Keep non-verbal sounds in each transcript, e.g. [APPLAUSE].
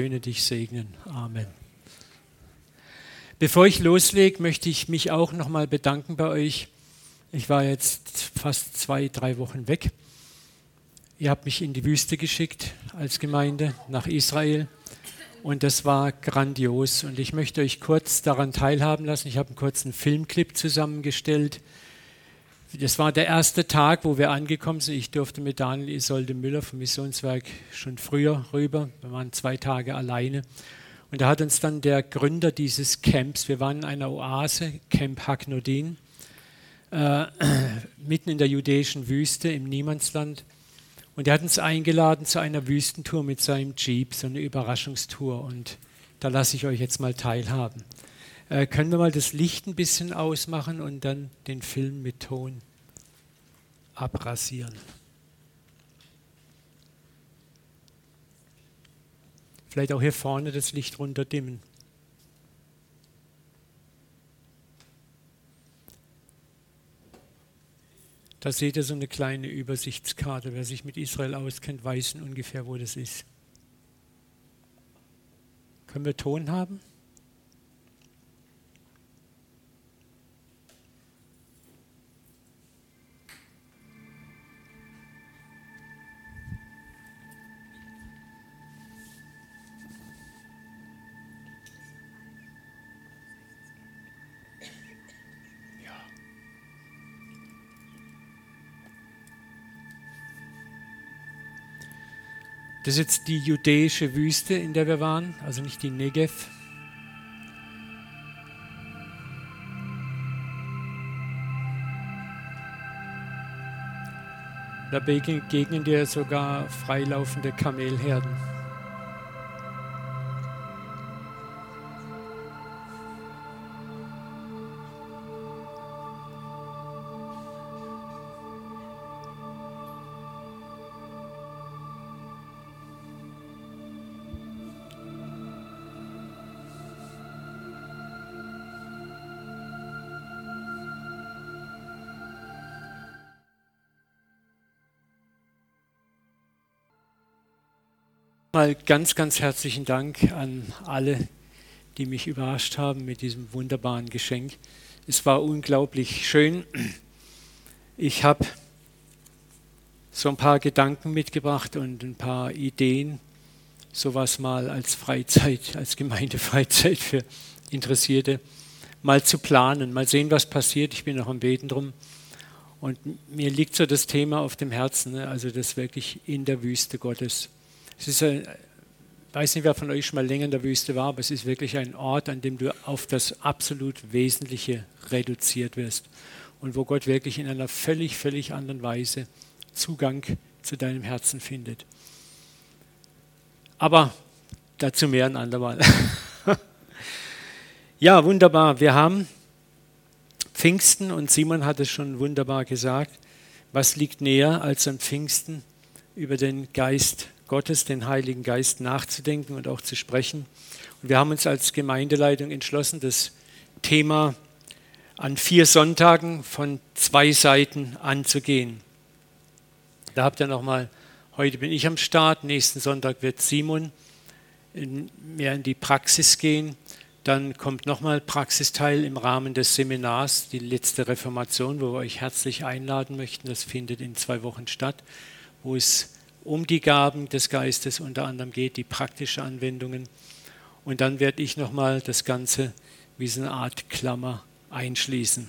Söhne dich segnen. Amen. Bevor ich loslege, möchte ich mich auch nochmal bedanken bei euch. Ich war jetzt fast zwei, drei Wochen weg. Ihr habt mich in die Wüste geschickt als Gemeinde nach Israel und das war grandios. Und ich möchte euch kurz daran teilhaben lassen. Ich habe einen kurzen Filmclip zusammengestellt. Das war der erste Tag, wo wir angekommen sind. Ich durfte mit Daniel Isolde Müller vom Missionswerk schon früher rüber. Wir waren zwei Tage alleine. Und da hat uns dann der Gründer dieses Camps, wir waren in einer Oase, Camp Hagnodin, äh, [CLEARS THROAT] mitten in der jüdischen Wüste im Niemandsland. Und er hat uns eingeladen zu einer Wüstentour mit seinem Jeep, so eine Überraschungstour. Und da lasse ich euch jetzt mal teilhaben. Äh, können wir mal das Licht ein bisschen ausmachen und dann den Film mit Ton abrasieren? Vielleicht auch hier vorne das Licht runterdimmen. Da seht ihr so eine kleine Übersichtskarte. Wer sich mit Israel auskennt, weiß ungefähr, wo das ist. Können wir Ton haben? Das ist jetzt die judäische Wüste, in der wir waren, also nicht die Negev. Da begegnen dir sogar freilaufende Kamelherden. Mal ganz, ganz herzlichen Dank an alle, die mich überrascht haben mit diesem wunderbaren Geschenk. Es war unglaublich schön. Ich habe so ein paar Gedanken mitgebracht und ein paar Ideen, sowas mal als Freizeit, als Gemeindefreizeit für Interessierte mal zu planen, mal sehen, was passiert. Ich bin noch am Beten drum. Und mir liegt so das Thema auf dem Herzen, ne? also das wirklich in der Wüste Gottes es ist ein, ich weiß nicht, wer von euch schon mal länger in der Wüste war, aber es ist wirklich ein Ort, an dem du auf das absolut Wesentliche reduziert wirst und wo Gott wirklich in einer völlig, völlig anderen Weise Zugang zu deinem Herzen findet. Aber dazu mehr ein andermal. [LAUGHS] ja, wunderbar. Wir haben Pfingsten und Simon hat es schon wunderbar gesagt. Was liegt näher als am Pfingsten über den Geist Gottes, den Heiligen Geist nachzudenken und auch zu sprechen. Und wir haben uns als Gemeindeleitung entschlossen, das Thema an vier Sonntagen von zwei Seiten anzugehen. Da habt ihr nochmal, heute bin ich am Start, nächsten Sonntag wird Simon mehr in die Praxis gehen. Dann kommt nochmal Praxisteil im Rahmen des Seminars, die letzte Reformation, wo wir euch herzlich einladen möchten. Das findet in zwei Wochen statt, wo es um die Gaben des Geistes unter anderem geht, die praktischen Anwendungen. Und dann werde ich nochmal das Ganze wie so eine Art Klammer einschließen.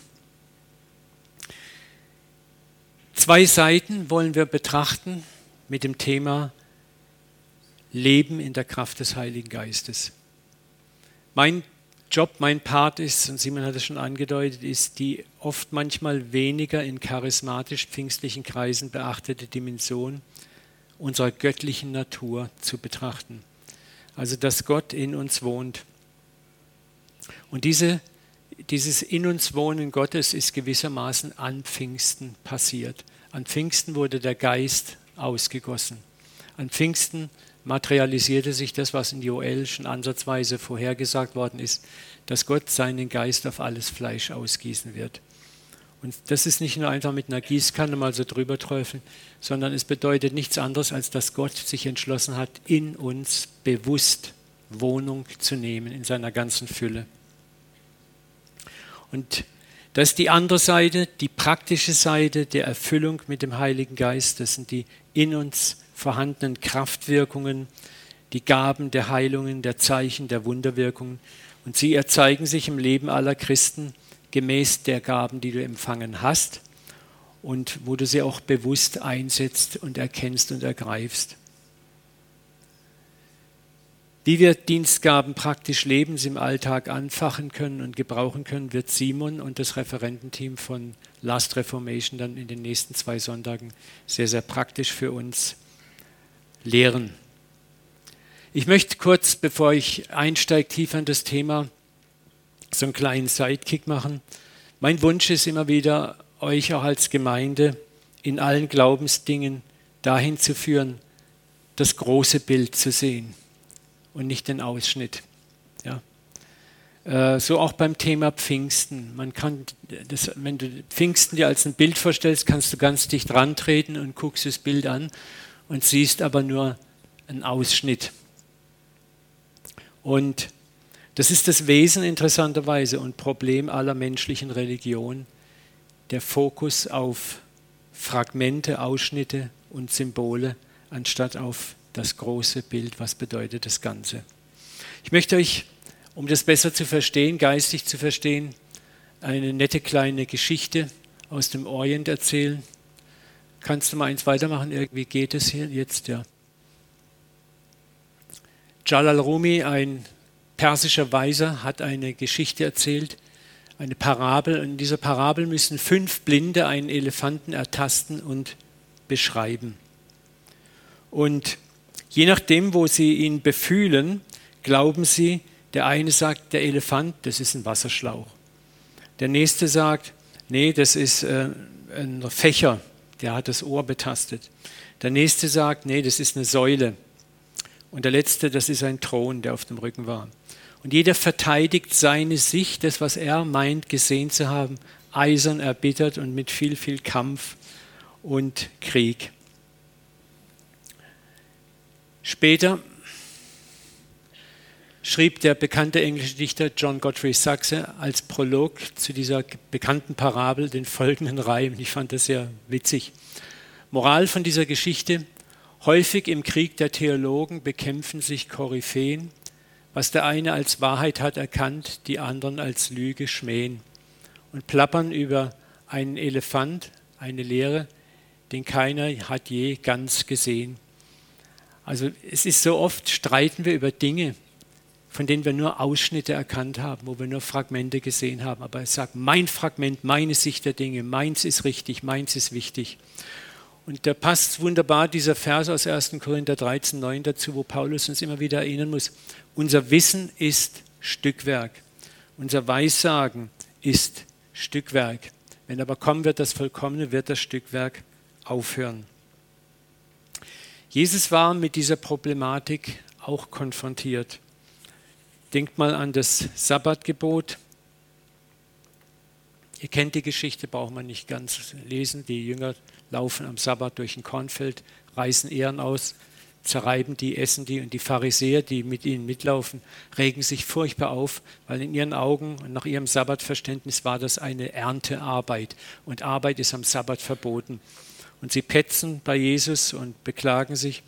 Zwei Seiten wollen wir betrachten mit dem Thema Leben in der Kraft des Heiligen Geistes. Mein Job, mein Part ist, und Simon hat es schon angedeutet, ist die oft manchmal weniger in charismatisch-pfingstlichen Kreisen beachtete Dimension unserer göttlichen Natur zu betrachten. Also dass Gott in uns wohnt. Und diese, dieses In uns Wohnen Gottes ist gewissermaßen an Pfingsten passiert. An Pfingsten wurde der Geist ausgegossen. An Pfingsten materialisierte sich das, was in Joel schon ansatzweise vorhergesagt worden ist, dass Gott seinen Geist auf alles Fleisch ausgießen wird. Und das ist nicht nur einfach mit einer Gießkanne mal so drüber träufeln, sondern es bedeutet nichts anderes, als dass Gott sich entschlossen hat, in uns bewusst Wohnung zu nehmen in seiner ganzen Fülle. Und das ist die andere Seite, die praktische Seite der Erfüllung mit dem Heiligen Geist. Das sind die in uns vorhandenen Kraftwirkungen, die Gaben der Heilungen, der Zeichen, der Wunderwirkungen. Und sie erzeigen sich im Leben aller Christen gemäß der Gaben, die du empfangen hast und wo du sie auch bewusst einsetzt und erkennst und ergreifst. Wie wir Dienstgaben praktisch lebens im Alltag anfachen können und gebrauchen können, wird Simon und das Referententeam von Last Reformation dann in den nächsten zwei Sonntagen sehr, sehr praktisch für uns lehren. Ich möchte kurz, bevor ich einsteige, tiefer in das Thema, so einen kleinen Sidekick machen. Mein Wunsch ist immer wieder, euch auch als Gemeinde in allen Glaubensdingen dahin zu führen, das große Bild zu sehen und nicht den Ausschnitt. Ja. Äh, so auch beim Thema Pfingsten. Man kann das, wenn du Pfingsten dir als ein Bild vorstellst, kannst du ganz dicht rantreten und guckst das Bild an und siehst aber nur einen Ausschnitt. Und das ist das Wesen interessanterweise und Problem aller menschlichen Religionen, der Fokus auf Fragmente, Ausschnitte und Symbole, anstatt auf das große Bild, was bedeutet das Ganze. Ich möchte euch, um das besser zu verstehen, geistig zu verstehen, eine nette kleine Geschichte aus dem Orient erzählen. Kannst du mal eins weitermachen? Irgendwie geht es hier jetzt, ja. Jalal Rumi, ein persischer Weiser, hat eine Geschichte erzählt, eine Parabel. Und in dieser Parabel müssen fünf Blinde einen Elefanten ertasten und beschreiben. Und Je nachdem, wo sie ihn befühlen, glauben sie, der eine sagt, der Elefant, das ist ein Wasserschlauch. Der nächste sagt, nee, das ist äh, ein Fächer, der hat das Ohr betastet. Der nächste sagt, nee, das ist eine Säule. Und der letzte, das ist ein Thron, der auf dem Rücken war. Und jeder verteidigt seine Sicht, das, was er meint, gesehen zu haben, eisern erbittert und mit viel, viel Kampf und Krieg. Später schrieb der bekannte englische Dichter John Godfrey Saxe als Prolog zu dieser bekannten Parabel den folgenden Reim. Ich fand das sehr witzig. Moral von dieser Geschichte. Häufig im Krieg der Theologen bekämpfen sich Koryphäen. Was der eine als Wahrheit hat erkannt, die anderen als Lüge schmähen und plappern über einen Elefant, eine Lehre, den keiner hat je ganz gesehen. Also es ist so oft, streiten wir über Dinge, von denen wir nur Ausschnitte erkannt haben, wo wir nur Fragmente gesehen haben. Aber es sagt, mein Fragment, meine Sicht der Dinge, meins ist richtig, meins ist wichtig. Und da passt wunderbar dieser Vers aus 1. Korinther 13, 9 dazu, wo Paulus uns immer wieder erinnern muss, unser Wissen ist Stückwerk, unser Weissagen ist Stückwerk. Wenn aber kommen wird das Vollkommene, wird das Stückwerk aufhören. Jesus war mit dieser Problematik auch konfrontiert. Denkt mal an das Sabbatgebot. Ihr kennt die Geschichte, braucht man nicht ganz lesen. Die Jünger laufen am Sabbat durch ein Kornfeld, reißen Ehren aus, zerreiben die, essen die und die Pharisäer, die mit ihnen mitlaufen, regen sich furchtbar auf, weil in ihren Augen und nach ihrem Sabbatverständnis war das eine Erntearbeit und Arbeit ist am Sabbat verboten. Und sie petzen bei Jesus und beklagen sich.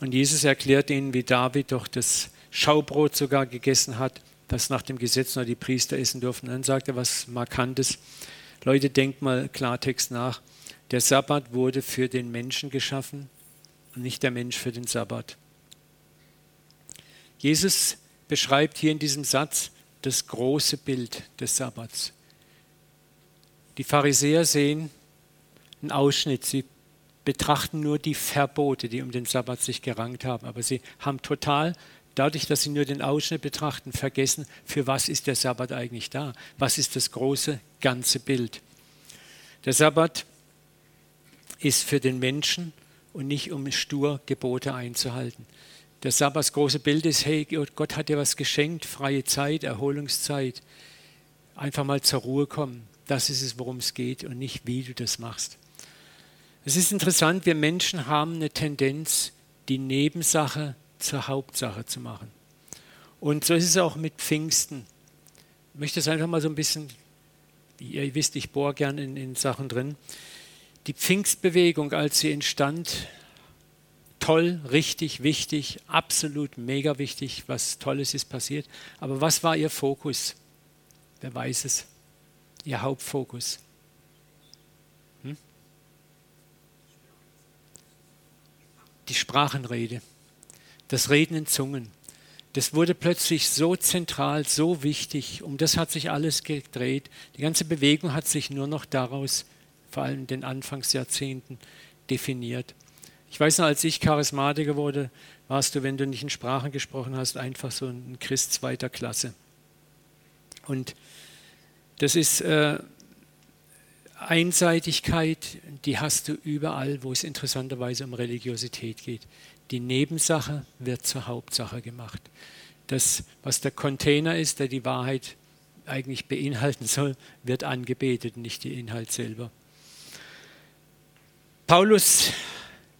Und Jesus erklärt ihnen, wie David doch das Schaubrot sogar gegessen hat, das nach dem Gesetz nur die Priester essen durften. Dann sagt er was Markantes. Leute, denkt mal Klartext nach. Der Sabbat wurde für den Menschen geschaffen und nicht der Mensch für den Sabbat. Jesus beschreibt hier in diesem Satz das große Bild des Sabbats. Die Pharisäer sehen ein Ausschnitt. Sie betrachten nur die Verbote, die um den Sabbat sich gerankt haben. Aber sie haben total, dadurch, dass sie nur den Ausschnitt betrachten, vergessen, für was ist der Sabbat eigentlich da? Was ist das große, ganze Bild? Der Sabbat ist für den Menschen und nicht um stur Gebote einzuhalten. Der Sabbat, das große Bild ist, hey, Gott hat dir was geschenkt, freie Zeit, Erholungszeit. Einfach mal zur Ruhe kommen. Das ist es, worum es geht und nicht, wie du das machst. Es ist interessant, wir Menschen haben eine Tendenz, die Nebensache zur Hauptsache zu machen. Und so ist es auch mit Pfingsten. Ich möchte es einfach mal so ein bisschen, ihr wisst, ich bohre gern in, in Sachen drin. Die Pfingstbewegung, als sie entstand, toll, richtig, wichtig, absolut mega wichtig, was Tolles ist passiert. Aber was war ihr Fokus? Wer weiß es? Ihr Hauptfokus. Hm? Die Sprachenrede, das Reden in Zungen. Das wurde plötzlich so zentral, so wichtig. Um das hat sich alles gedreht. Die ganze Bewegung hat sich nur noch daraus, vor allem in den Anfangsjahrzehnten, definiert. Ich weiß noch, als ich Charismatiker wurde, warst du, wenn du nicht in Sprachen gesprochen hast, einfach so ein Christ zweiter Klasse. Und das ist äh, Einseitigkeit, die hast du überall, wo es interessanterweise um Religiosität geht. Die Nebensache wird zur Hauptsache gemacht. Das, was der Container ist, der die Wahrheit eigentlich beinhalten soll, wird angebetet, nicht der Inhalt selber. Paulus,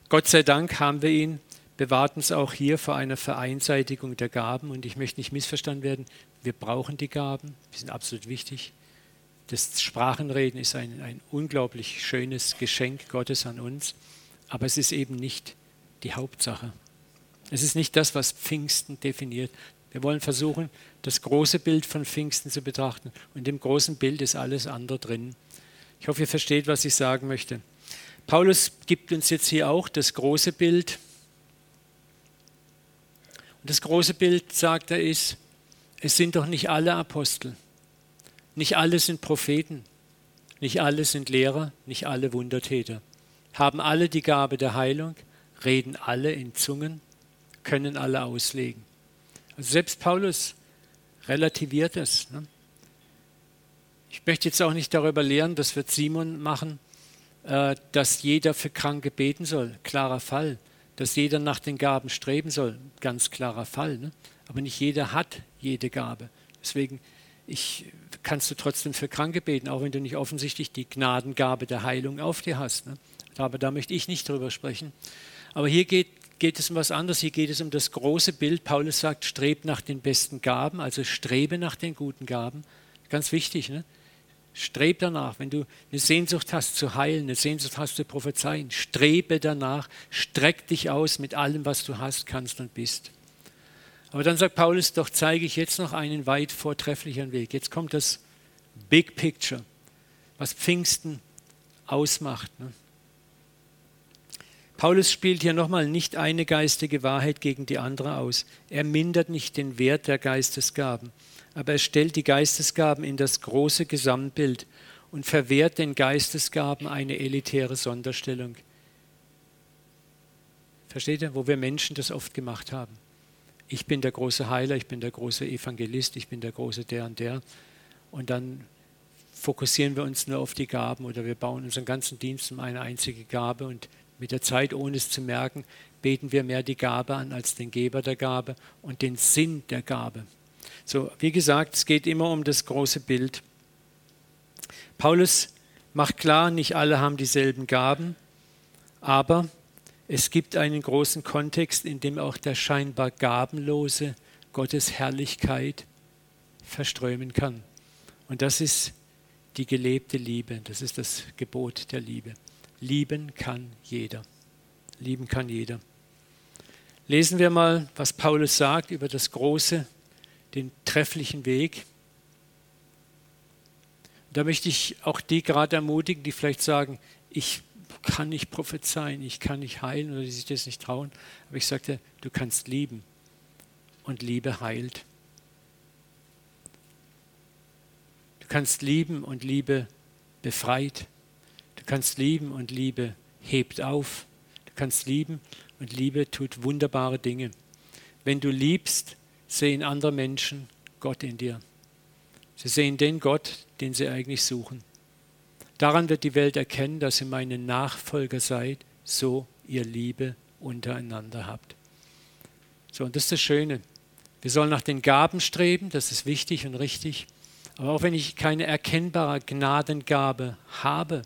Gott sei Dank haben wir ihn, bewahrt uns auch hier vor einer Vereinseitigung der Gaben. Und ich möchte nicht missverstanden werden, wir brauchen die Gaben, die sind absolut wichtig. Das Sprachenreden ist ein, ein unglaublich schönes Geschenk Gottes an uns, aber es ist eben nicht die Hauptsache. Es ist nicht das, was Pfingsten definiert. Wir wollen versuchen, das große Bild von Pfingsten zu betrachten. Und dem großen Bild ist alles andere drin. Ich hoffe, ihr versteht, was ich sagen möchte. Paulus gibt uns jetzt hier auch das große Bild. Und das große Bild, sagt er, ist, es sind doch nicht alle Apostel, nicht alle sind Propheten, nicht alle sind Lehrer, nicht alle Wundertäter, haben alle die Gabe der Heilung, reden alle in Zungen, können alle auslegen. Also selbst Paulus relativiert es. Ne? Ich möchte jetzt auch nicht darüber lehren, das wird Simon machen, dass jeder für Kranke beten soll. Klarer Fall. Dass jeder nach den Gaben streben soll. Ganz klarer Fall. Ne? Aber nicht jeder hat jede Gabe. Deswegen ich, kannst du trotzdem für Kranke beten, auch wenn du nicht offensichtlich die Gnadengabe der Heilung auf dir hast. Ne? Aber da möchte ich nicht drüber sprechen. Aber hier geht, geht es um was anderes. Hier geht es um das große Bild. Paulus sagt, streb nach den besten Gaben, also strebe nach den guten Gaben. Ganz wichtig. Ne? Streb danach, wenn du eine Sehnsucht hast zu heilen, eine Sehnsucht hast zu prophezeien, strebe danach, streck dich aus mit allem, was du hast, kannst und bist. Aber dann sagt Paulus, doch zeige ich jetzt noch einen weit vortrefflicheren Weg. Jetzt kommt das Big Picture, was Pfingsten ausmacht. Ne? Paulus spielt hier nochmal nicht eine geistige Wahrheit gegen die andere aus. Er mindert nicht den Wert der Geistesgaben, aber er stellt die Geistesgaben in das große Gesamtbild und verwehrt den Geistesgaben eine elitäre Sonderstellung. Versteht ihr, wo wir Menschen das oft gemacht haben? Ich bin der große Heiler, ich bin der große Evangelist, ich bin der große der und der. Und dann fokussieren wir uns nur auf die Gaben oder wir bauen unseren ganzen Dienst um eine einzige Gabe und mit der Zeit, ohne es zu merken, beten wir mehr die Gabe an als den Geber der Gabe und den Sinn der Gabe. So, wie gesagt, es geht immer um das große Bild. Paulus macht klar, nicht alle haben dieselben Gaben, aber es gibt einen großen Kontext, in dem auch der scheinbar gabenlose Gottes Herrlichkeit verströmen kann. Und das ist die gelebte Liebe, das ist das Gebot der Liebe. Lieben kann jeder. Lieben kann jeder. Lesen wir mal, was Paulus sagt über das große, den trefflichen Weg. Da möchte ich auch die gerade ermutigen, die vielleicht sagen, ich kann nicht prophezeien, ich kann nicht heilen oder die sich das nicht trauen. Aber ich sagte, du kannst lieben und Liebe heilt. Du kannst lieben und Liebe befreit. Du kannst lieben und Liebe hebt auf. Du kannst lieben und Liebe tut wunderbare Dinge. Wenn du liebst, sehen andere Menschen Gott in dir. Sie sehen den Gott, den sie eigentlich suchen. Daran wird die Welt erkennen, dass ihr meine Nachfolger seid, so ihr Liebe untereinander habt. So, und das ist das Schöne. Wir sollen nach den Gaben streben, das ist wichtig und richtig. Aber auch wenn ich keine erkennbare Gnadengabe habe,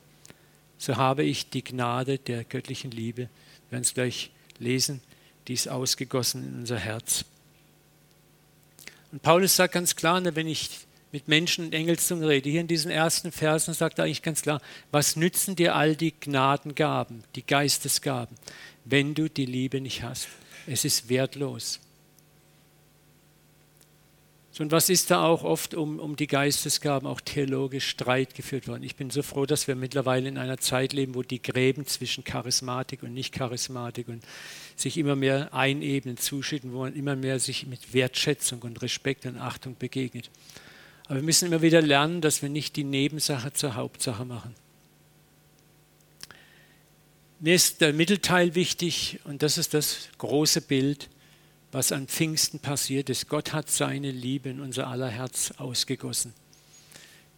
so habe ich die Gnade der göttlichen Liebe. Wir werden es gleich lesen, die ist ausgegossen in unser Herz. Und Paulus sagt ganz klar, ne, wenn ich mit Menschen in Engelszungen rede, hier in diesen ersten Versen sagt er eigentlich ganz klar, was nützen dir all die Gnadengaben, die Geistesgaben, wenn du die Liebe nicht hast? Es ist wertlos. Und was ist da auch oft um, um die Geistesgaben auch theologisch Streit geführt worden? Ich bin so froh, dass wir mittlerweile in einer Zeit leben, wo die Gräben zwischen Charismatik und Nicht-Charismatik und sich immer mehr einebnen, zuschütten, wo man immer mehr sich mit Wertschätzung und Respekt und Achtung begegnet. Aber wir müssen immer wieder lernen, dass wir nicht die Nebensache zur Hauptsache machen. Mir ist der Mittelteil wichtig und das ist das große Bild was an Pfingsten passiert ist. Gott hat seine Liebe in unser aller Herz ausgegossen.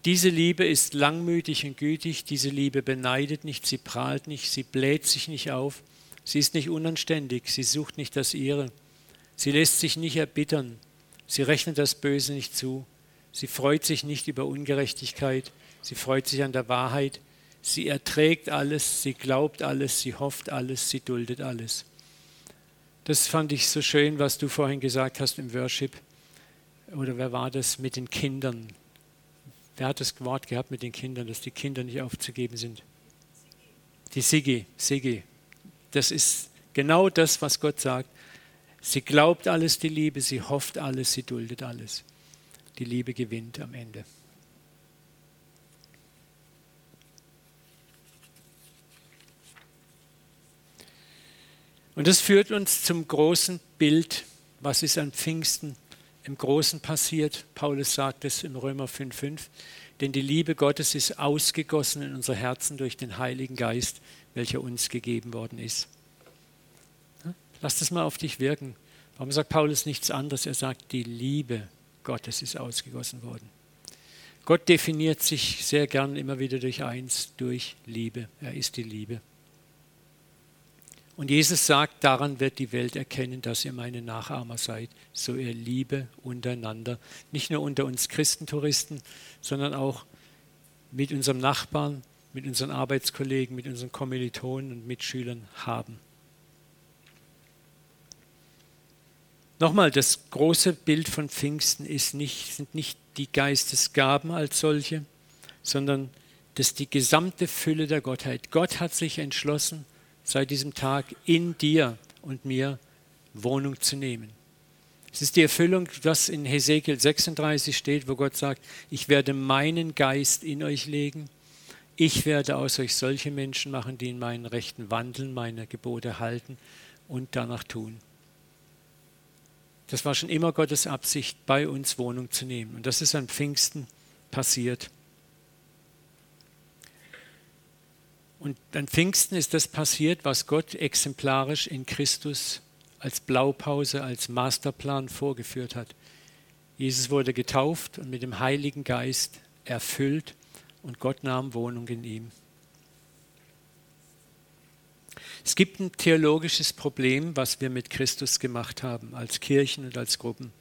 Diese Liebe ist langmütig und gütig, diese Liebe beneidet nicht, sie prahlt nicht, sie bläht sich nicht auf, sie ist nicht unanständig, sie sucht nicht das ihre, sie lässt sich nicht erbittern, sie rechnet das Böse nicht zu, sie freut sich nicht über Ungerechtigkeit, sie freut sich an der Wahrheit, sie erträgt alles, sie glaubt alles, sie hofft alles, sie duldet alles. Das fand ich so schön, was du vorhin gesagt hast im Worship. Oder wer war das mit den Kindern? Wer hat das Wort gehabt mit den Kindern, dass die Kinder nicht aufzugeben sind? Die Sigi, Sigi. Das ist genau das, was Gott sagt. Sie glaubt alles, die Liebe, sie hofft alles, sie duldet alles. Die Liebe gewinnt am Ende. Und das führt uns zum großen Bild, was ist an Pfingsten im Großen passiert. Paulus sagt es im Römer 5,5. Denn die Liebe Gottes ist ausgegossen in unsere Herzen durch den Heiligen Geist, welcher uns gegeben worden ist. Lass das mal auf dich wirken. Warum sagt Paulus nichts anderes? Er sagt, die Liebe Gottes ist ausgegossen worden. Gott definiert sich sehr gern immer wieder durch eins, durch Liebe. Er ist die Liebe. Und Jesus sagt, daran wird die Welt erkennen, dass ihr meine Nachahmer seid, so ihr Liebe untereinander, nicht nur unter uns Christentouristen, sondern auch mit unserem Nachbarn, mit unseren Arbeitskollegen, mit unseren Kommilitonen und Mitschülern haben. Nochmal, das große Bild von Pfingsten nicht, sind nicht die Geistesgaben als solche, sondern das die gesamte Fülle der Gottheit. Gott hat sich entschlossen, seit diesem Tag in dir und mir Wohnung zu nehmen. Es ist die Erfüllung, was in Hesekiel 36 steht, wo Gott sagt, ich werde meinen Geist in euch legen. Ich werde aus euch solche Menschen machen, die in meinen Rechten wandeln, meine Gebote halten und danach tun. Das war schon immer Gottes Absicht, bei uns Wohnung zu nehmen. Und das ist an Pfingsten passiert. Und an Pfingsten ist das passiert, was Gott exemplarisch in Christus als Blaupause, als Masterplan vorgeführt hat. Jesus wurde getauft und mit dem Heiligen Geist erfüllt und Gott nahm Wohnung in ihm. Es gibt ein theologisches Problem, was wir mit Christus gemacht haben, als Kirchen und als Gruppen.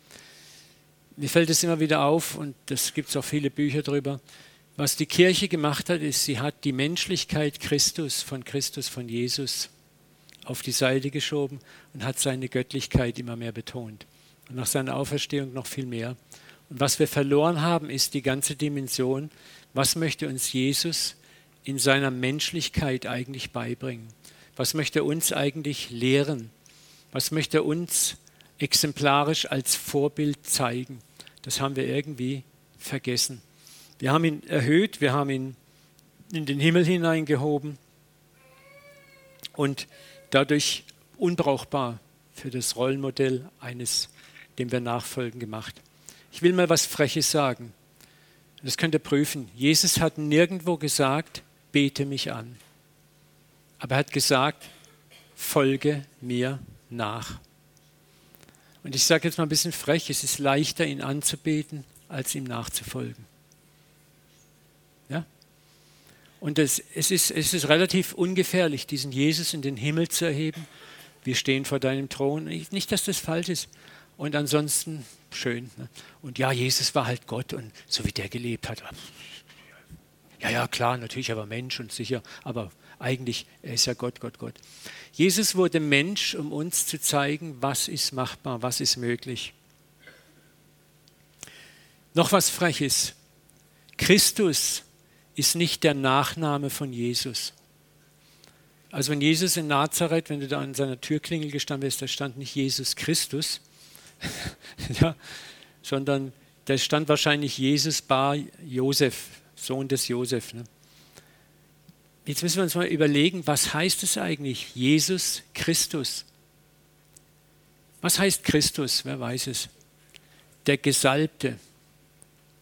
Mir fällt es immer wieder auf, und es gibt auch viele Bücher darüber, was die Kirche gemacht hat, ist, sie hat die Menschlichkeit Christus, von Christus, von Jesus auf die Seite geschoben und hat seine Göttlichkeit immer mehr betont. Und nach seiner Auferstehung noch viel mehr. Und was wir verloren haben, ist die ganze Dimension, was möchte uns Jesus in seiner Menschlichkeit eigentlich beibringen? Was möchte er uns eigentlich lehren? Was möchte er uns exemplarisch als Vorbild zeigen? Das haben wir irgendwie vergessen. Wir haben ihn erhöht, wir haben ihn in den Himmel hineingehoben und dadurch unbrauchbar für das Rollenmodell eines, dem wir nachfolgen, gemacht. Ich will mal was Freches sagen. Das könnt ihr prüfen. Jesus hat nirgendwo gesagt, bete mich an. Aber er hat gesagt, folge mir nach. Und ich sage jetzt mal ein bisschen frech, es ist leichter, ihn anzubeten, als ihm nachzufolgen. Und es, es, ist, es ist relativ ungefährlich, diesen Jesus in den Himmel zu erheben. Wir stehen vor deinem Thron. Nicht, dass das falsch ist. Und ansonsten schön. Ne? Und ja, Jesus war halt Gott und so wie der gelebt hat. Ja, ja, klar, natürlich, er war Mensch und sicher, aber eigentlich, er ist ja Gott, Gott, Gott. Jesus wurde Mensch, um uns zu zeigen, was ist machbar, was ist möglich. Noch was Freches. Christus ist nicht der Nachname von Jesus. Also wenn Jesus in Nazareth, wenn du da an seiner Türklingel gestanden bist, da stand nicht Jesus Christus, [LAUGHS] ja, sondern da stand wahrscheinlich Jesus Bar Josef, Sohn des Josef. Ne? Jetzt müssen wir uns mal überlegen, was heißt es eigentlich, Jesus Christus? Was heißt Christus? Wer weiß es? Der Gesalbte.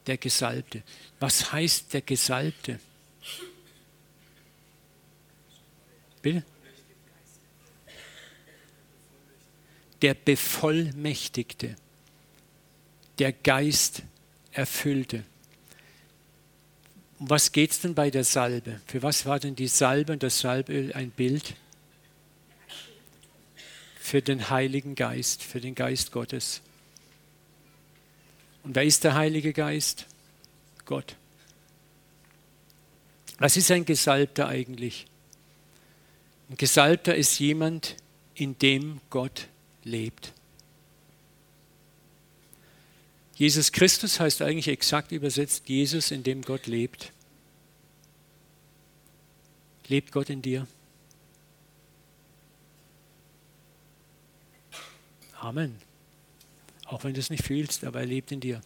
Der Gesalbte. Was heißt der Gesalbte? Bitte? Der Bevollmächtigte. Der Geist erfüllte. Um was geht es denn bei der Salbe? Für was war denn die Salbe und das Salböl ein Bild? Für den Heiligen Geist, für den Geist Gottes. Und wer ist der Heilige Geist? Gott. Was ist ein Gesalbter eigentlich? Ein Gesalbter ist jemand, in dem Gott lebt. Jesus Christus heißt eigentlich exakt übersetzt Jesus, in dem Gott lebt. Lebt Gott in dir? Amen. Auch wenn du es nicht fühlst, aber er lebt in dir.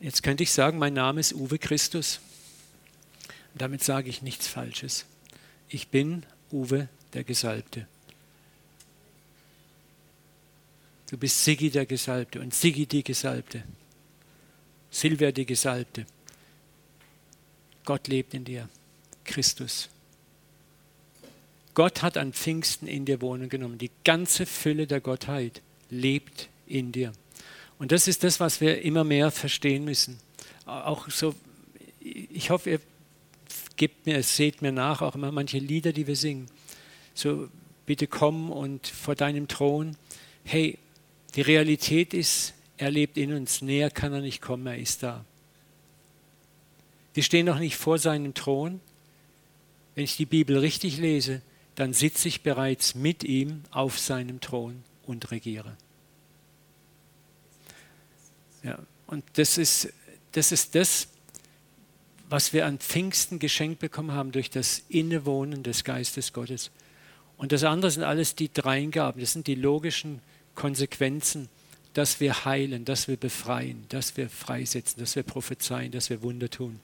Jetzt könnte ich sagen, mein Name ist Uwe Christus. Damit sage ich nichts Falsches. Ich bin Uwe der Gesalbte. Du bist Sigi der Gesalbte und Sigi die Gesalbte. Silvia die Gesalbte. Gott lebt in dir. Christus. Gott hat an Pfingsten in dir Wohnung genommen. Die ganze Fülle der Gottheit lebt in dir. Und das ist das, was wir immer mehr verstehen müssen. Auch so, ich hoffe, ihr gebt mir, seht mir nach, auch immer manche Lieder, die wir singen. So, bitte komm und vor deinem Thron. Hey, die Realität ist, er lebt in uns. Näher kann er nicht kommen, er ist da. Wir stehen noch nicht vor seinem Thron. Wenn ich die Bibel richtig lese, dann sitze ich bereits mit ihm auf seinem Thron und regiere. Ja, und das ist, das ist das, was wir an Pfingsten geschenkt bekommen haben durch das Innewohnen des Geistes Gottes. Und das andere sind alles die Dreingaben, das sind die logischen Konsequenzen, dass wir heilen, dass wir befreien, dass wir freisetzen, dass wir prophezeien, dass wir Wunder tun.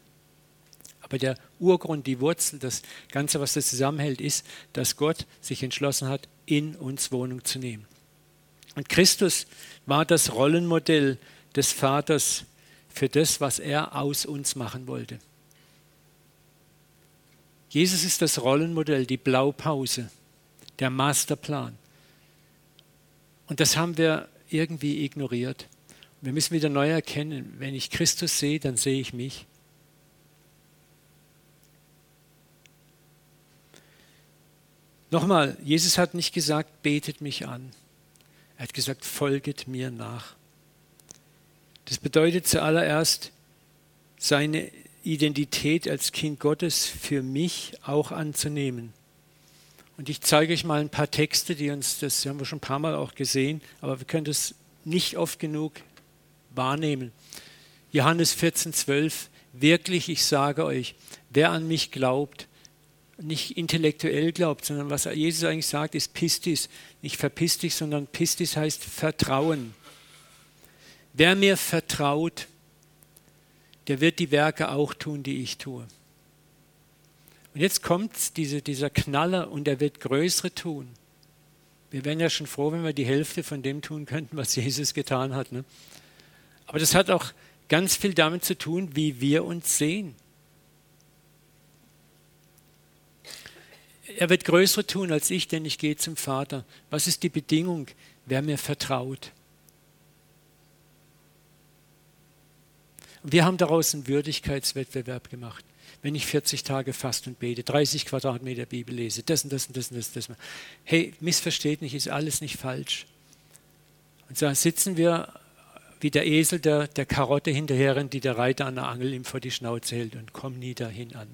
Aber der Urgrund, die Wurzel, das Ganze, was das zusammenhält, ist, dass Gott sich entschlossen hat, in uns Wohnung zu nehmen. Und Christus war das Rollenmodell des Vaters für das, was er aus uns machen wollte. Jesus ist das Rollenmodell, die Blaupause, der Masterplan. Und das haben wir irgendwie ignoriert. Wir müssen wieder neu erkennen, wenn ich Christus sehe, dann sehe ich mich. Nochmal, Jesus hat nicht gesagt, betet mich an. Er hat gesagt, folget mir nach. Das bedeutet zuallererst, seine Identität als Kind Gottes für mich auch anzunehmen. Und ich zeige euch mal ein paar Texte, die uns, das haben wir schon ein paar Mal auch gesehen, aber wir können das nicht oft genug wahrnehmen. Johannes 14, 12, wirklich, ich sage euch, wer an mich glaubt, nicht intellektuell glaubt, sondern was Jesus eigentlich sagt, ist Pistis, nicht verpiss dich, sondern Pistis heißt Vertrauen. Wer mir vertraut, der wird die Werke auch tun, die ich tue. Und jetzt kommt diese, dieser Knaller und er wird größere tun. Wir wären ja schon froh, wenn wir die Hälfte von dem tun könnten, was Jesus getan hat. Ne? Aber das hat auch ganz viel damit zu tun, wie wir uns sehen. Er wird größere tun als ich, denn ich gehe zum Vater. Was ist die Bedingung? Wer mir vertraut. Wir haben daraus einen Würdigkeitswettbewerb gemacht wenn ich 40 Tage fast und bete, 30 Quadratmeter Bibel lese, das und das und das und das. das. Hey, missversteht nicht, ist alles nicht falsch. Und da sitzen wir wie der Esel der, der Karotte hinterher, die der Reiter an der Angel ihm vor die Schnauze hält und kommen nie dahin an.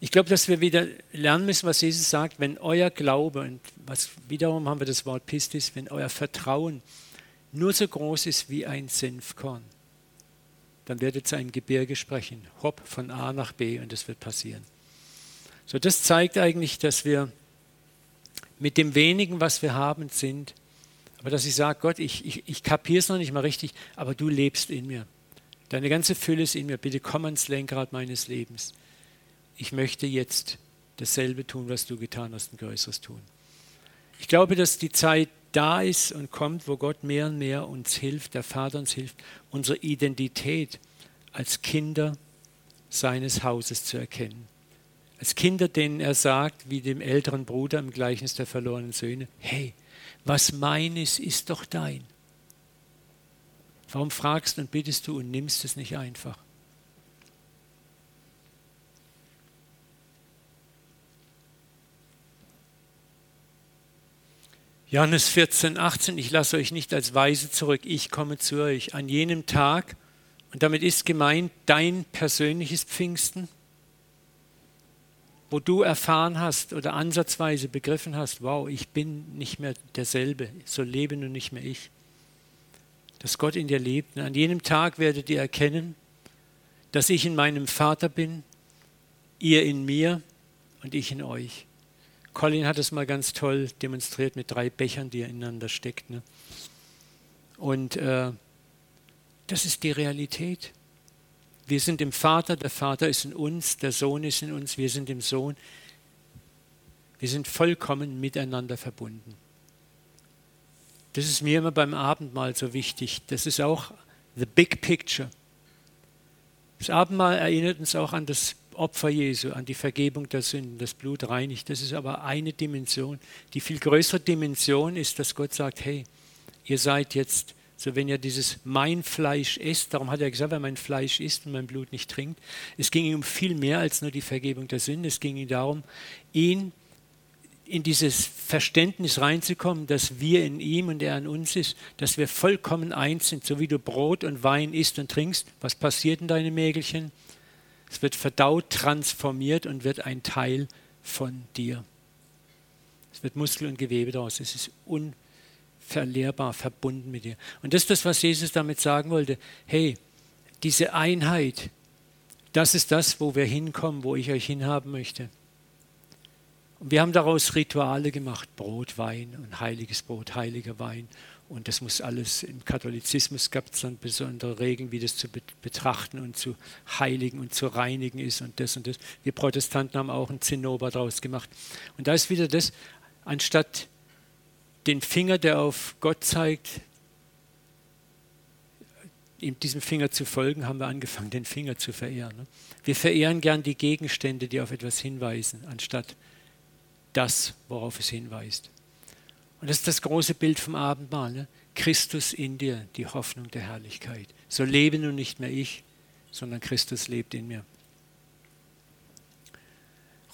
Ich glaube, dass wir wieder lernen müssen, was Jesus sagt, wenn euer Glaube, und was, wiederum haben wir das Wort Pistis, wenn euer Vertrauen nur so groß ist wie ein Senfkorn, dann werdet ihr zu einem Gebirge sprechen. Hopp von A nach B und es wird passieren. So, das zeigt eigentlich, dass wir mit dem wenigen, was wir haben, sind. Aber dass ich sage, Gott, ich, ich, ich kapiere es noch nicht mal richtig, aber du lebst in mir. Deine ganze Fülle ist in mir. Bitte komm ans Lenkrad meines Lebens. Ich möchte jetzt dasselbe tun, was du getan hast, ein Größeres tun. Ich glaube, dass die Zeit da ist und kommt, wo Gott mehr und mehr uns hilft, der Vater uns hilft, unsere Identität als Kinder seines Hauses zu erkennen. Als Kinder, denen er sagt, wie dem älteren Bruder im Gleichnis der verlorenen Söhne, hey, was mein ist, ist doch dein. Warum fragst und bittest du und nimmst es nicht einfach? Johannes 14, 18, ich lasse euch nicht als Weise zurück, ich komme zu euch. An jenem Tag, und damit ist gemeint dein persönliches Pfingsten, wo du erfahren hast oder ansatzweise begriffen hast, wow, ich bin nicht mehr derselbe, so lebe nun nicht mehr ich. Dass Gott in dir lebt. Und an jenem Tag werdet ihr erkennen, dass ich in meinem Vater bin, ihr in mir und ich in euch. Colin hat es mal ganz toll demonstriert mit drei Bechern, die er ineinander steckt. Ne? Und äh, das ist die Realität. Wir sind im Vater, der Vater ist in uns, der Sohn ist in uns, wir sind im Sohn. Wir sind vollkommen miteinander verbunden. Das ist mir immer beim Abendmahl so wichtig. Das ist auch the big picture. Das Abendmahl erinnert uns auch an das Opfer Jesu, an die Vergebung der Sünden. Das Blut reinigt. Das ist aber eine Dimension. Die viel größere Dimension ist, dass Gott sagt, hey, ihr seid jetzt so, wenn ihr dieses mein Fleisch isst, darum hat er gesagt, wer mein Fleisch isst und mein Blut nicht trinkt, es ging ihm um viel mehr als nur die Vergebung der Sünde. Es ging ihm darum, ihn in dieses Verständnis reinzukommen, dass wir in ihm und er in uns ist, dass wir vollkommen eins sind, so wie du Brot und Wein isst und trinkst. Was passiert in deinem Mägelchen? Es wird verdaut, transformiert und wird ein Teil von dir. Es wird Muskel und Gewebe daraus. Es ist unverständlich verlehrbar verbunden mit dir. Und das ist das, was Jesus damit sagen wollte. Hey, diese Einheit, das ist das, wo wir hinkommen, wo ich euch hinhaben möchte. Und wir haben daraus Rituale gemacht, Brot, Wein und heiliges Brot, heiliger Wein. Und das muss alles, im Katholizismus gab es dann besondere Regeln, wie das zu betrachten und zu heiligen und zu reinigen ist und das und das. Wir Protestanten haben auch ein Zinnober daraus gemacht. Und da ist wieder das, anstatt den Finger, der auf Gott zeigt, ihm diesem Finger zu folgen, haben wir angefangen, den Finger zu verehren. Ne? Wir verehren gern die Gegenstände, die auf etwas hinweisen, anstatt das, worauf es hinweist. Und das ist das große Bild vom Abendmahl. Ne? Christus in dir, die Hoffnung der Herrlichkeit. So lebe nun nicht mehr ich, sondern Christus lebt in mir.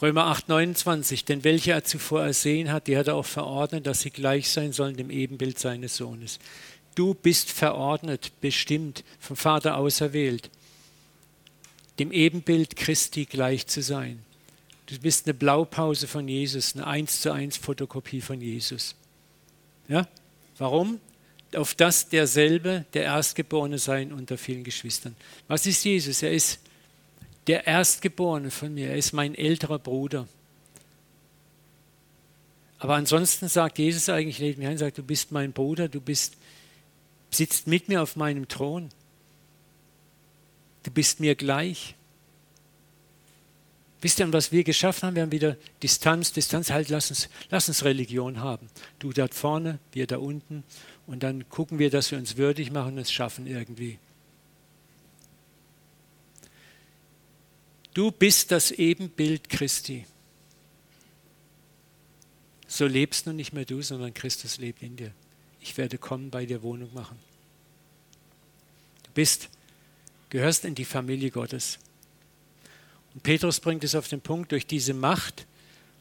Römer 8, 29, denn welche er zuvor ersehen hat, die hat er auch verordnet, dass sie gleich sein sollen dem Ebenbild seines Sohnes. Du bist verordnet, bestimmt, vom Vater auserwählt, dem Ebenbild Christi gleich zu sein. Du bist eine Blaupause von Jesus, eine 1 zu 1 Fotokopie von Jesus. Ja? Warum? Auf das derselbe, der Erstgeborene sein unter vielen Geschwistern. Was ist Jesus? Er ist der Erstgeborene von mir, er ist mein älterer Bruder. Aber ansonsten sagt Jesus eigentlich, lädt mich sagt, du bist mein Bruder, du bist, sitzt mit mir auf meinem Thron. Du bist mir gleich. Wisst ihr, was wir geschaffen haben? Wir haben wieder Distanz, Distanz, halt, lass uns, lass uns Religion haben. Du da vorne, wir da unten. Und dann gucken wir, dass wir uns würdig machen und es schaffen irgendwie. Du bist das Ebenbild Christi. So lebst nun nicht mehr du, sondern Christus lebt in dir. Ich werde kommen, bei dir Wohnung machen. Du bist, gehörst in die Familie Gottes. Und Petrus bringt es auf den Punkt, durch diese Macht,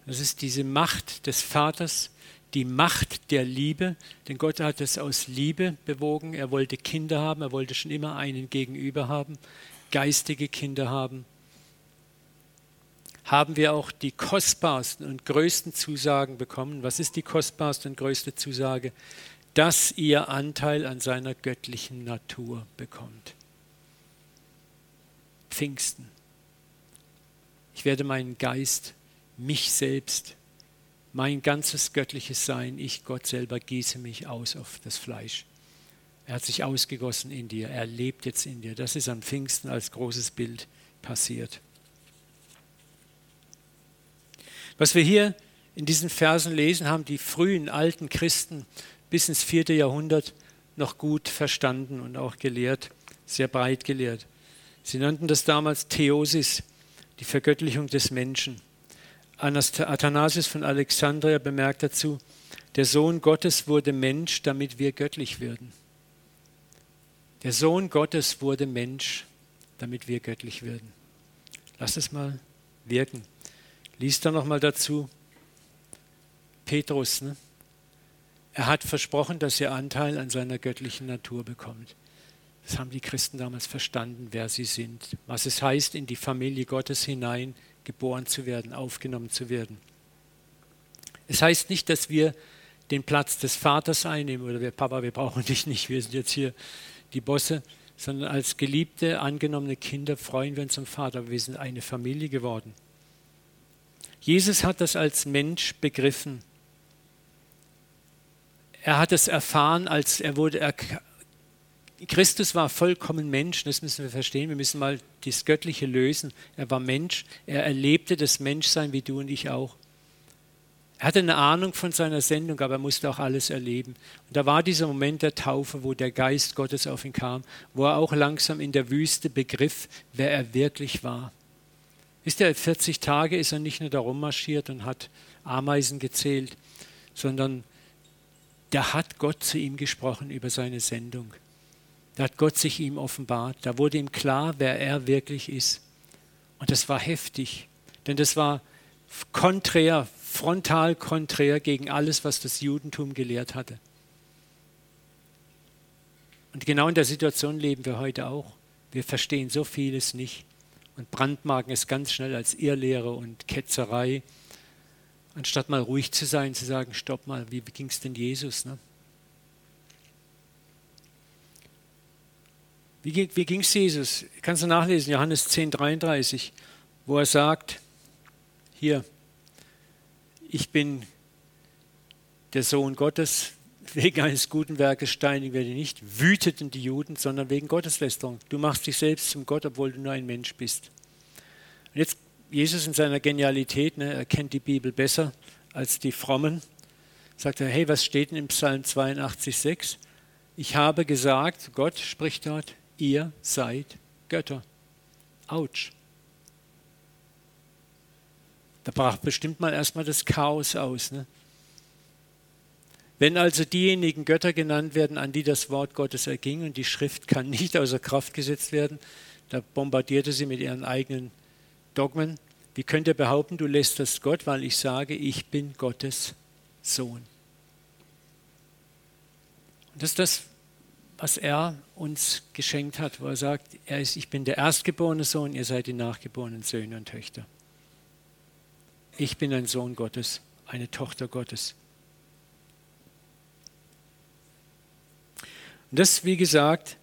das ist diese Macht des Vaters, die Macht der Liebe, denn Gott hat es aus Liebe bewogen. Er wollte Kinder haben, er wollte schon immer einen Gegenüber haben, geistige Kinder haben haben wir auch die kostbarsten und größten Zusagen bekommen. Was ist die kostbarste und größte Zusage? Dass ihr Anteil an seiner göttlichen Natur bekommt. Pfingsten. Ich werde meinen Geist, mich selbst, mein ganzes göttliches Sein, ich Gott selber gieße mich aus auf das Fleisch. Er hat sich ausgegossen in dir, er lebt jetzt in dir. Das ist am Pfingsten als großes Bild passiert. Was wir hier in diesen Versen lesen, haben die frühen alten Christen bis ins vierte Jahrhundert noch gut verstanden und auch gelehrt, sehr breit gelehrt. Sie nannten das damals Theosis, die Vergöttlichung des Menschen. Athanasius von Alexandria bemerkt dazu, der Sohn Gottes wurde Mensch, damit wir göttlich würden. Der Sohn Gottes wurde Mensch, damit wir göttlich würden. Lass es mal wirken. Lies da nochmal dazu. Petrus, ne? er hat versprochen, dass er Anteil an seiner göttlichen Natur bekommt. Das haben die Christen damals verstanden, wer sie sind, was es heißt, in die Familie Gottes hinein geboren zu werden, aufgenommen zu werden. Es heißt nicht, dass wir den Platz des Vaters einnehmen oder wir Papa, wir brauchen dich nicht, wir sind jetzt hier die Bosse, sondern als geliebte, angenommene Kinder freuen wir uns am Vater. Wir sind eine Familie geworden. Jesus hat das als Mensch begriffen. Er hat es erfahren, als er wurde. Christus war vollkommen Mensch, das müssen wir verstehen. Wir müssen mal das Göttliche lösen. Er war Mensch, er erlebte das Menschsein wie du und ich auch. Er hatte eine Ahnung von seiner Sendung, aber er musste auch alles erleben. Und da war dieser Moment der Taufe, wo der Geist Gottes auf ihn kam, wo er auch langsam in der Wüste begriff, wer er wirklich war. Wisst ihr, 40 Tage ist er nicht nur darum marschiert und hat Ameisen gezählt, sondern da hat Gott zu ihm gesprochen über seine Sendung. Da hat Gott sich ihm offenbart. Da wurde ihm klar, wer er wirklich ist. Und das war heftig, denn das war konträr, frontal konträr gegen alles, was das Judentum gelehrt hatte. Und genau in der Situation leben wir heute auch. Wir verstehen so vieles nicht und brandmarken es ganz schnell als Irrlehre und Ketzerei, anstatt mal ruhig zu sein, zu sagen, stopp mal, wie ging es denn Jesus? Ne? Wie, ging es Jesus? Kannst du nachlesen, Johannes 10, 33, wo er sagt, hier, ich bin der Sohn Gottes, [LAUGHS] wegen eines guten Werkes steinigen werde nicht, wüteten die Juden, sondern wegen Gotteslästerung. Du machst dich selbst zum Gott, obwohl du nur ein Mensch bist. Und jetzt Jesus in seiner Genialität, ne, er kennt die Bibel besser als die Frommen, sagt er, hey, was steht denn im Psalm 82, 6? Ich habe gesagt, Gott spricht dort, ihr seid Götter. Autsch. Da brach bestimmt mal erstmal das Chaos aus. Ne? Wenn also diejenigen Götter genannt werden, an die das Wort Gottes erging und die Schrift kann nicht außer Kraft gesetzt werden, da bombardierte sie mit ihren eigenen Dogmen. Wie könnt ihr behaupten, du lästerst Gott, weil ich sage, ich bin Gottes Sohn? Und das ist das, was er uns geschenkt hat, wo er sagt, er ist, ich bin der erstgeborene Sohn, ihr seid die nachgeborenen Söhne und Töchter. Ich bin ein Sohn Gottes, eine Tochter Gottes. Und das, wie gesagt,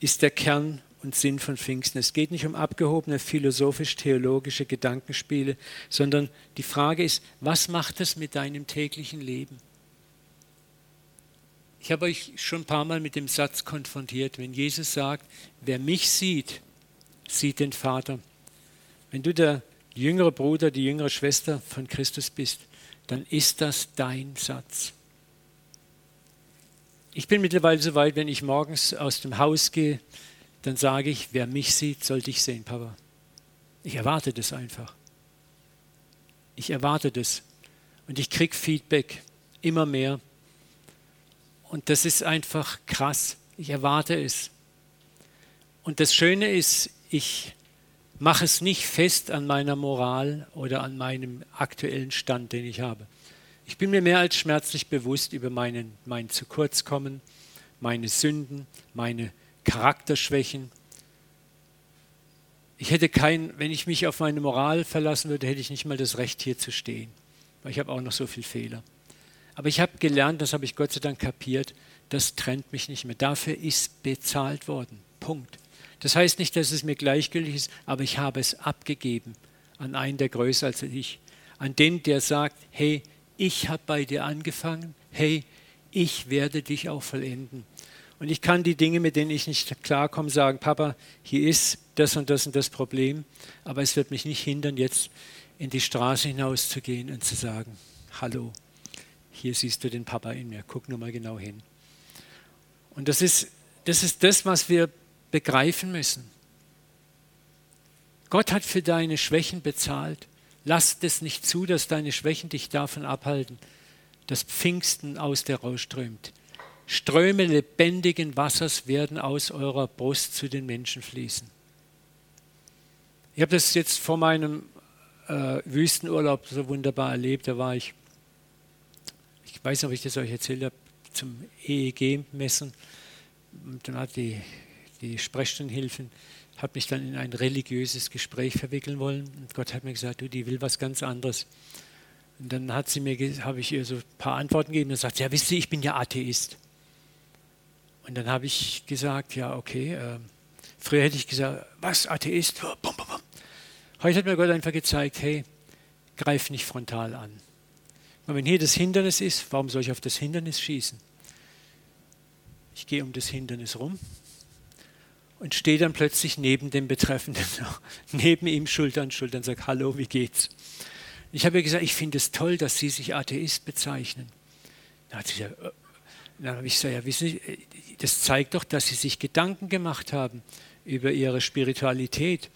ist der Kern und Sinn von Pfingsten. Es geht nicht um abgehobene philosophisch-theologische Gedankenspiele, sondern die Frage ist, was macht es mit deinem täglichen Leben? Ich habe euch schon ein paar Mal mit dem Satz konfrontiert, wenn Jesus sagt, wer mich sieht, sieht den Vater. Wenn du der jüngere Bruder, die jüngere Schwester von Christus bist, dann ist das dein Satz. Ich bin mittlerweile so weit, wenn ich morgens aus dem Haus gehe, dann sage ich, wer mich sieht, soll dich sehen, Papa. Ich erwarte das einfach. Ich erwarte das. Und ich kriege Feedback immer mehr. Und das ist einfach krass. Ich erwarte es. Und das Schöne ist, ich mache es nicht fest an meiner Moral oder an meinem aktuellen Stand, den ich habe. Ich bin mir mehr als schmerzlich bewusst über meinen, mein Zukurzkommen, meine Sünden, meine Charakterschwächen. Ich hätte kein, wenn ich mich auf meine Moral verlassen würde, hätte ich nicht mal das Recht hier zu stehen, weil ich habe auch noch so viele Fehler. Aber ich habe gelernt, das habe ich Gott sei Dank kapiert, das trennt mich nicht mehr. Dafür ist bezahlt worden. Punkt. Das heißt nicht, dass es mir gleichgültig ist, aber ich habe es abgegeben an einen, der größer als ich. An den, der sagt, hey, ich habe bei dir angefangen, hey, ich werde dich auch vollenden. Und ich kann die Dinge, mit denen ich nicht klarkomme, sagen, Papa, hier ist das und das und das Problem, aber es wird mich nicht hindern, jetzt in die Straße hinauszugehen und zu sagen, hallo, hier siehst du den Papa in mir, guck nur mal genau hin. Und das ist das, ist das was wir begreifen müssen. Gott hat für deine Schwächen bezahlt. Lass es nicht zu, dass deine Schwächen dich davon abhalten, dass Pfingsten aus dir rausströmt. Ströme lebendigen Wassers werden aus eurer Brust zu den Menschen fließen. Ich habe das jetzt vor meinem äh, Wüstenurlaub so wunderbar erlebt. Da war ich, ich weiß nicht, ob ich das euch erzählt habe, zum EEG-Messen. Dann hat die, die Sprechstundenhilfen hat mich dann in ein religiöses Gespräch verwickeln wollen. Und Gott hat mir gesagt, du, die will was ganz anderes. Und dann hat sie mir, habe ich ihr so ein paar Antworten gegeben und sagt, ja, wisst ihr, ich bin ja Atheist. Und dann habe ich gesagt, ja, okay. Äh, früher hätte ich gesagt, was, Atheist? Bum, bum, bum. Heute hat mir Gott einfach gezeigt, hey, greif nicht frontal an. Und wenn hier das Hindernis ist, warum soll ich auf das Hindernis schießen? Ich gehe um das Hindernis rum und stehe dann plötzlich neben dem Betreffenden, [LAUGHS] neben ihm Schulter an Schulter und sage, hallo, wie geht's? Ich habe ihr gesagt, ich finde es toll, dass Sie sich Atheist bezeichnen. Dann hat sie gesagt, äh, dann habe ich gesagt, ja, wissen Sie, äh, das zeigt doch, dass Sie sich Gedanken gemacht haben über Ihre Spiritualität.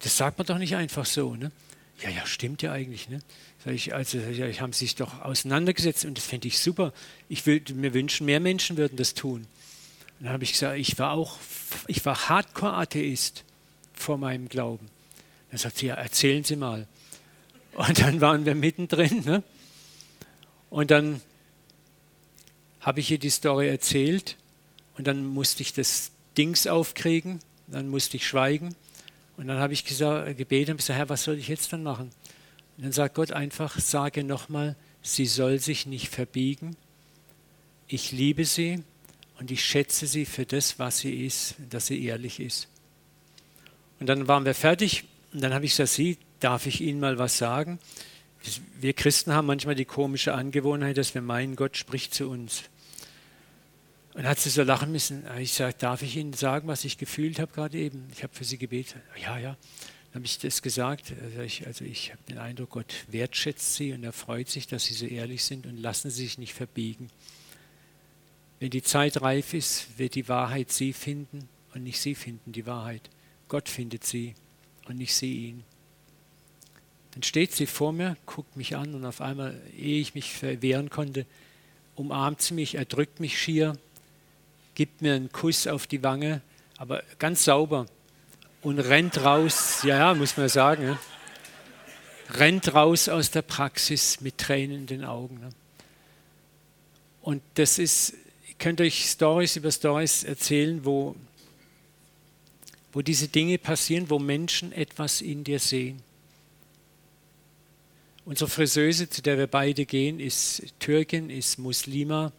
Das sagt man doch nicht einfach so. Ne? Ja, ja, stimmt ja eigentlich. Ne? Ich, also, ja, haben sich doch auseinandergesetzt und das fände ich super. Ich würde mir wünschen, mehr Menschen würden das tun. Und dann habe ich gesagt, ich war auch, ich war Hardcore-Atheist vor meinem Glauben. Dann sagt sie, ja, erzählen Sie mal. Und dann waren wir mittendrin. Ne? Und dann habe ich ihr die Story erzählt und dann musste ich das Dings aufkriegen, dann musste ich schweigen und dann habe ich gesagt, gebeten und gesagt, Herr, was soll ich jetzt dann machen? Dann sagt Gott einfach, sage nochmal, sie soll sich nicht verbiegen. Ich liebe sie und ich schätze sie für das, was sie ist, dass sie ehrlich ist. Und dann waren wir fertig und dann habe ich gesagt, Sie, darf ich Ihnen mal was sagen? Wir Christen haben manchmal die komische Angewohnheit, dass wir meinen, Gott spricht zu uns. Und hat sie so lachen müssen. Ich sage, darf ich Ihnen sagen, was ich gefühlt habe gerade eben? Ich habe für Sie gebetet. Ja, ja. Habe ich das gesagt. Also ich, also ich habe den Eindruck, Gott wertschätzt Sie und er freut sich, dass Sie so ehrlich sind und lassen Sie sich nicht verbiegen. Wenn die Zeit reif ist, wird die Wahrheit Sie finden und nicht Sie finden die Wahrheit. Gott findet Sie und nicht Sie ihn. Dann steht sie vor mir, guckt mich an und auf einmal, ehe ich mich verwehren konnte, umarmt sie mich, erdrückt mich schier gibt mir einen Kuss auf die Wange, aber ganz sauber und rennt raus, ja, ja muss man sagen, ja, rennt raus aus der Praxis mit Tränen in den Augen. Ne? Und das ist, ich könnte euch Stories über Stories erzählen, wo, wo diese Dinge passieren, wo Menschen etwas in dir sehen. Unsere Friseuse, zu der wir beide gehen, ist Türkin, ist Muslima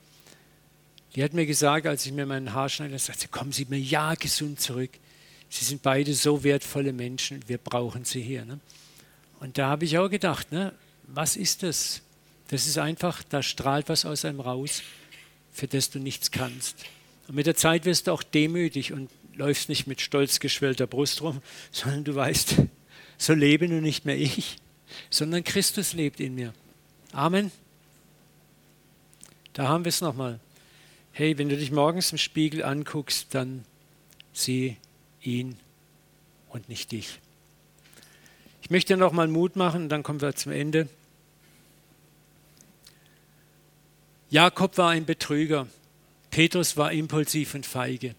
die hat mir gesagt, als ich mir meinen Haar schneide, sagt sie, kommen Sie mir ja gesund zurück. Sie sind beide so wertvolle Menschen, wir brauchen sie hier. Ne? Und da habe ich auch gedacht, ne, was ist das? Das ist einfach, da strahlt was aus einem raus, für das du nichts kannst. Und mit der Zeit wirst du auch demütig und läufst nicht mit stolz geschwellter Brust rum, [LAUGHS] sondern du weißt, so lebe nun nicht mehr ich, sondern Christus lebt in mir. Amen. Da haben wir es nochmal hey, wenn du dich morgens im Spiegel anguckst, dann sieh ihn und nicht dich. Ich möchte noch mal Mut machen dann kommen wir zum Ende. Jakob war ein Betrüger, Petrus war impulsiv und feige,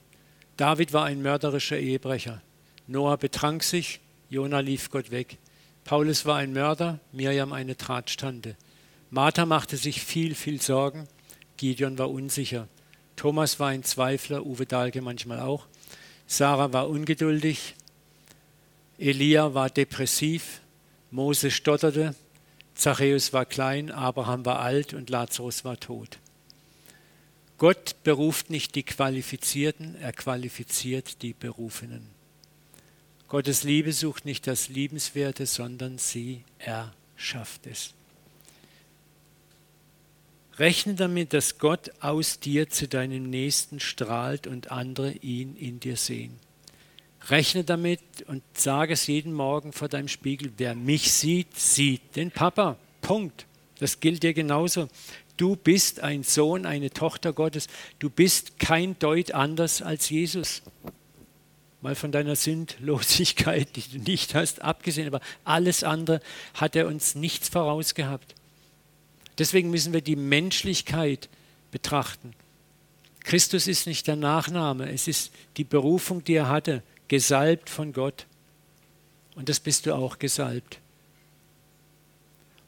David war ein mörderischer Ehebrecher, Noah betrank sich, Jona lief Gott weg, Paulus war ein Mörder, Miriam eine Drahtstande, Martha machte sich viel, viel Sorgen, Gideon war unsicher, Thomas war ein Zweifler, Uwe Dahlke manchmal auch. Sarah war ungeduldig. Elia war depressiv. Mose stotterte. Zachäus war klein, Abraham war alt und Lazarus war tot. Gott beruft nicht die Qualifizierten, er qualifiziert die Berufenen. Gottes Liebe sucht nicht das Liebenswerte, sondern sie erschafft es. Rechne damit, dass Gott aus dir zu deinem Nächsten strahlt und andere ihn in dir sehen. Rechne damit und sage es jeden Morgen vor deinem Spiegel, wer mich sieht, sieht den Papa. Punkt. Das gilt dir genauso. Du bist ein Sohn, eine Tochter Gottes. Du bist kein Deut anders als Jesus. Mal von deiner Sündlosigkeit, die du nicht hast, abgesehen, aber alles andere hat er uns nichts vorausgehabt. Deswegen müssen wir die Menschlichkeit betrachten. Christus ist nicht der Nachname, es ist die Berufung, die er hatte, gesalbt von Gott. Und das bist du auch gesalbt.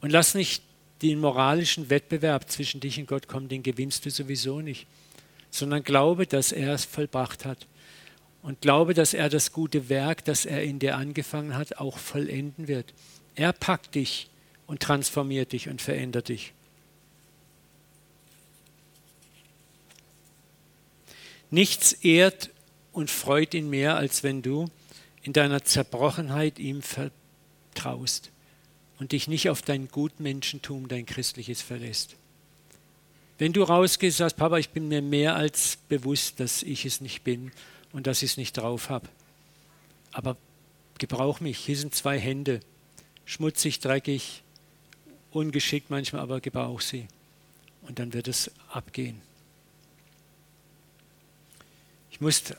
Und lass nicht den moralischen Wettbewerb zwischen dich und Gott kommen, den gewinnst du sowieso nicht, sondern glaube, dass er es vollbracht hat. Und glaube, dass er das gute Werk, das er in dir angefangen hat, auch vollenden wird. Er packt dich und transformiert dich und verändert dich. Nichts ehrt und freut ihn mehr, als wenn du in deiner Zerbrochenheit ihm vertraust und dich nicht auf dein Gutmenschentum, dein Christliches verlässt. Wenn du rausgehst, sagst, Papa, ich bin mir mehr als bewusst, dass ich es nicht bin und dass ich es nicht drauf habe. Aber gebrauch mich. Hier sind zwei Hände, schmutzig, dreckig, ungeschickt manchmal, aber gebrauch sie. Und dann wird es abgehen. Ich musste,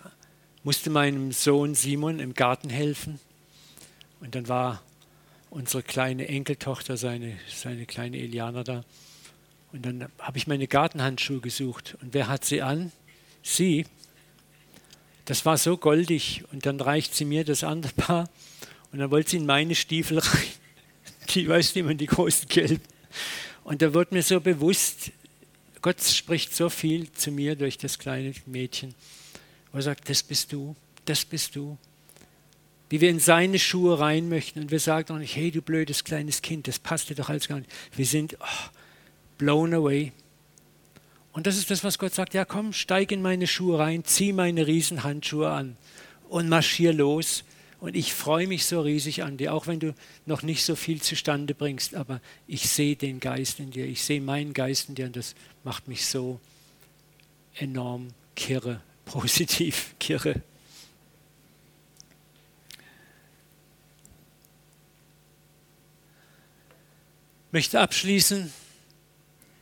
musste meinem Sohn Simon im Garten helfen. Und dann war unsere kleine Enkeltochter, seine, seine kleine Eliana da. Und dann habe ich meine Gartenhandschuhe gesucht. Und wer hat sie an? Sie. Das war so goldig. Und dann reicht sie mir das andere Paar. Und dann wollte sie in meine Stiefel [LAUGHS] rein. Die weiß niemand, die großen Gelben. Und da wird mir so bewusst, Gott spricht so viel zu mir durch das kleine Mädchen. Und er sagt, das bist du, das bist du wie wir in seine Schuhe rein möchten und wir sagen doch nicht, hey du blödes kleines Kind, das passt dir doch alles gar nicht. Wir sind oh, blown away. Und das ist das, was Gott sagt, ja komm, steig in meine Schuhe rein, zieh meine Riesenhandschuhe an und marschier los. Und ich freue mich so riesig an dir, auch wenn du noch nicht so viel zustande bringst, aber ich sehe den Geist in dir, ich sehe meinen Geist in dir und das macht mich so enorm kirre, positiv kirre. möchte abschließen,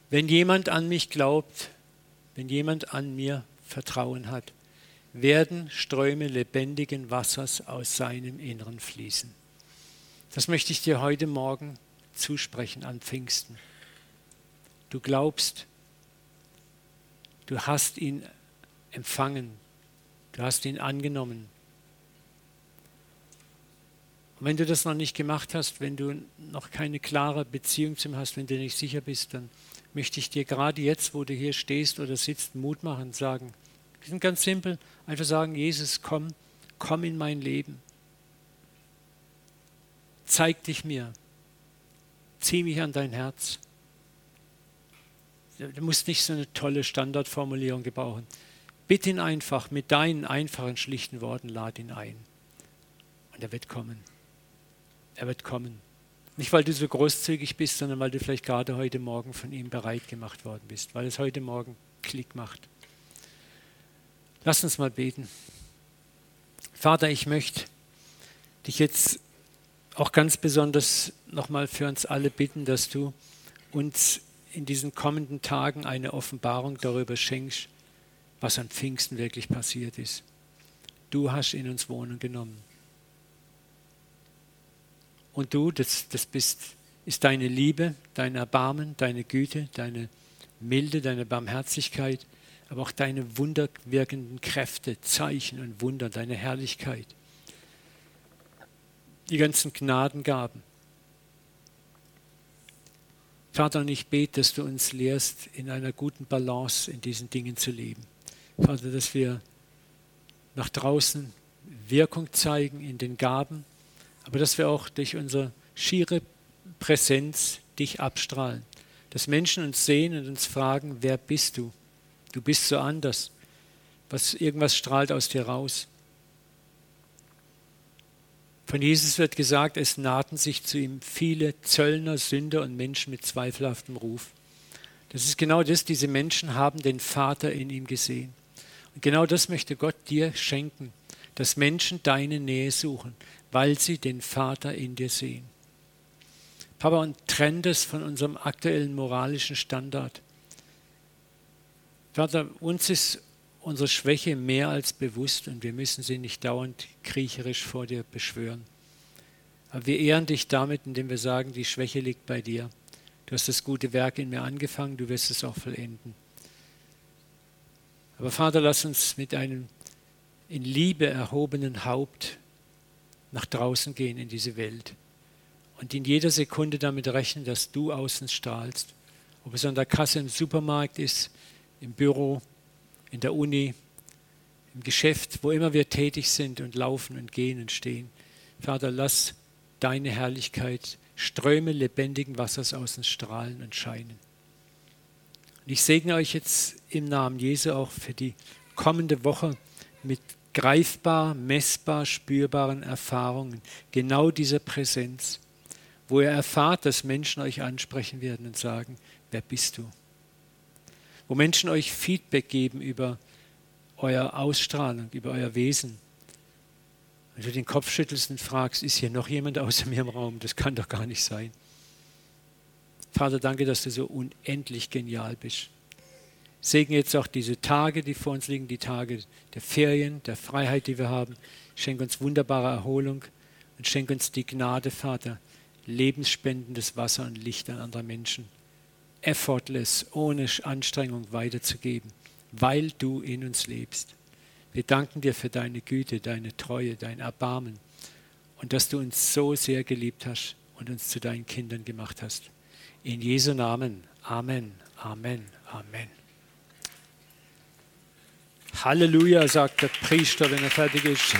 wenn jemand an mich glaubt, wenn jemand an mir Vertrauen hat, werden Ströme lebendigen Wassers aus seinem Inneren fließen. Das möchte ich dir heute Morgen zusprechen an Pfingsten. Du glaubst, du hast ihn empfangen, du hast ihn angenommen, und wenn du das noch nicht gemacht hast, wenn du noch keine klare Beziehung zu ihm hast, wenn du nicht sicher bist, dann möchte ich dir gerade jetzt, wo du hier stehst oder sitzt, Mut machen sagen, ganz simpel, einfach sagen, Jesus, komm, komm in mein Leben. Zeig dich mir. Zieh mich an dein Herz. Du musst nicht so eine tolle Standardformulierung gebrauchen. Bitte ihn einfach mit deinen einfachen, schlichten Worten, lad ihn ein. Und er wird kommen. Er wird kommen. Nicht, weil du so großzügig bist, sondern weil du vielleicht gerade heute Morgen von ihm bereit gemacht worden bist, weil es heute Morgen Klick macht. Lass uns mal beten. Vater, ich möchte dich jetzt auch ganz besonders nochmal für uns alle bitten, dass du uns in diesen kommenden Tagen eine Offenbarung darüber schenkst, was an Pfingsten wirklich passiert ist. Du hast in uns Wohnung genommen. Und du, das, das bist, ist deine Liebe, dein Erbarmen, deine Güte, deine Milde, deine Barmherzigkeit, aber auch deine wunderwirkenden Kräfte, Zeichen und Wunder, deine Herrlichkeit. Die ganzen Gnadengaben. Vater, und ich bete, dass du uns lehrst, in einer guten Balance in diesen Dingen zu leben. Vater, dass wir nach draußen Wirkung zeigen in den Gaben, aber dass wir auch durch unsere schiere Präsenz dich abstrahlen. Dass Menschen uns sehen und uns fragen, wer bist du? Du bist so anders. Was, irgendwas strahlt aus dir raus. Von Jesus wird gesagt, es nahten sich zu ihm viele Zöllner, Sünder und Menschen mit zweifelhaftem Ruf. Das ist genau das, diese Menschen haben den Vater in ihm gesehen. Genau das möchte Gott dir schenken, dass Menschen deine Nähe suchen, weil sie den Vater in dir sehen. Papa, und trennt es von unserem aktuellen moralischen Standard. Vater, uns ist unsere Schwäche mehr als bewusst und wir müssen sie nicht dauernd kriecherisch vor dir beschwören. Aber wir ehren dich damit, indem wir sagen, die Schwäche liegt bei dir. Du hast das gute Werk in mir angefangen, du wirst es auch vollenden. Aber Vater, lass uns mit einem in Liebe erhobenen Haupt nach draußen gehen in diese Welt und in jeder Sekunde damit rechnen, dass du außen strahlst. Ob es an der Kasse im Supermarkt ist, im Büro, in der Uni, im Geschäft, wo immer wir tätig sind und laufen und gehen und stehen. Vater, lass deine Herrlichkeit Ströme lebendigen Wassers aus uns strahlen und scheinen. Und ich segne euch jetzt im Namen Jesu auch für die kommende Woche mit greifbar, messbar, spürbaren Erfahrungen genau dieser Präsenz, wo ihr erfahrt, dass Menschen euch ansprechen werden und sagen, wer bist du? wo Menschen euch Feedback geben über euer Ausstrahlung, über euer Wesen. Wenn du den Kopf schüttelst und fragst, ist hier noch jemand außer mir im Raum? Das kann doch gar nicht sein. Vater, danke, dass du so unendlich genial bist. Segne jetzt auch diese Tage, die vor uns liegen, die Tage der Ferien, der Freiheit, die wir haben. Schenk uns wunderbare Erholung und schenk uns die Gnade, Vater, lebensspendendes Wasser und Licht an andere Menschen effortless, ohne Anstrengung weiterzugeben, weil du in uns lebst. Wir danken dir für deine Güte, deine Treue, dein Erbarmen und dass du uns so sehr geliebt hast und uns zu deinen Kindern gemacht hast. In Jesu Namen. Amen, Amen, Amen. Halleluja, sagt der Priester, wenn er fertig ist.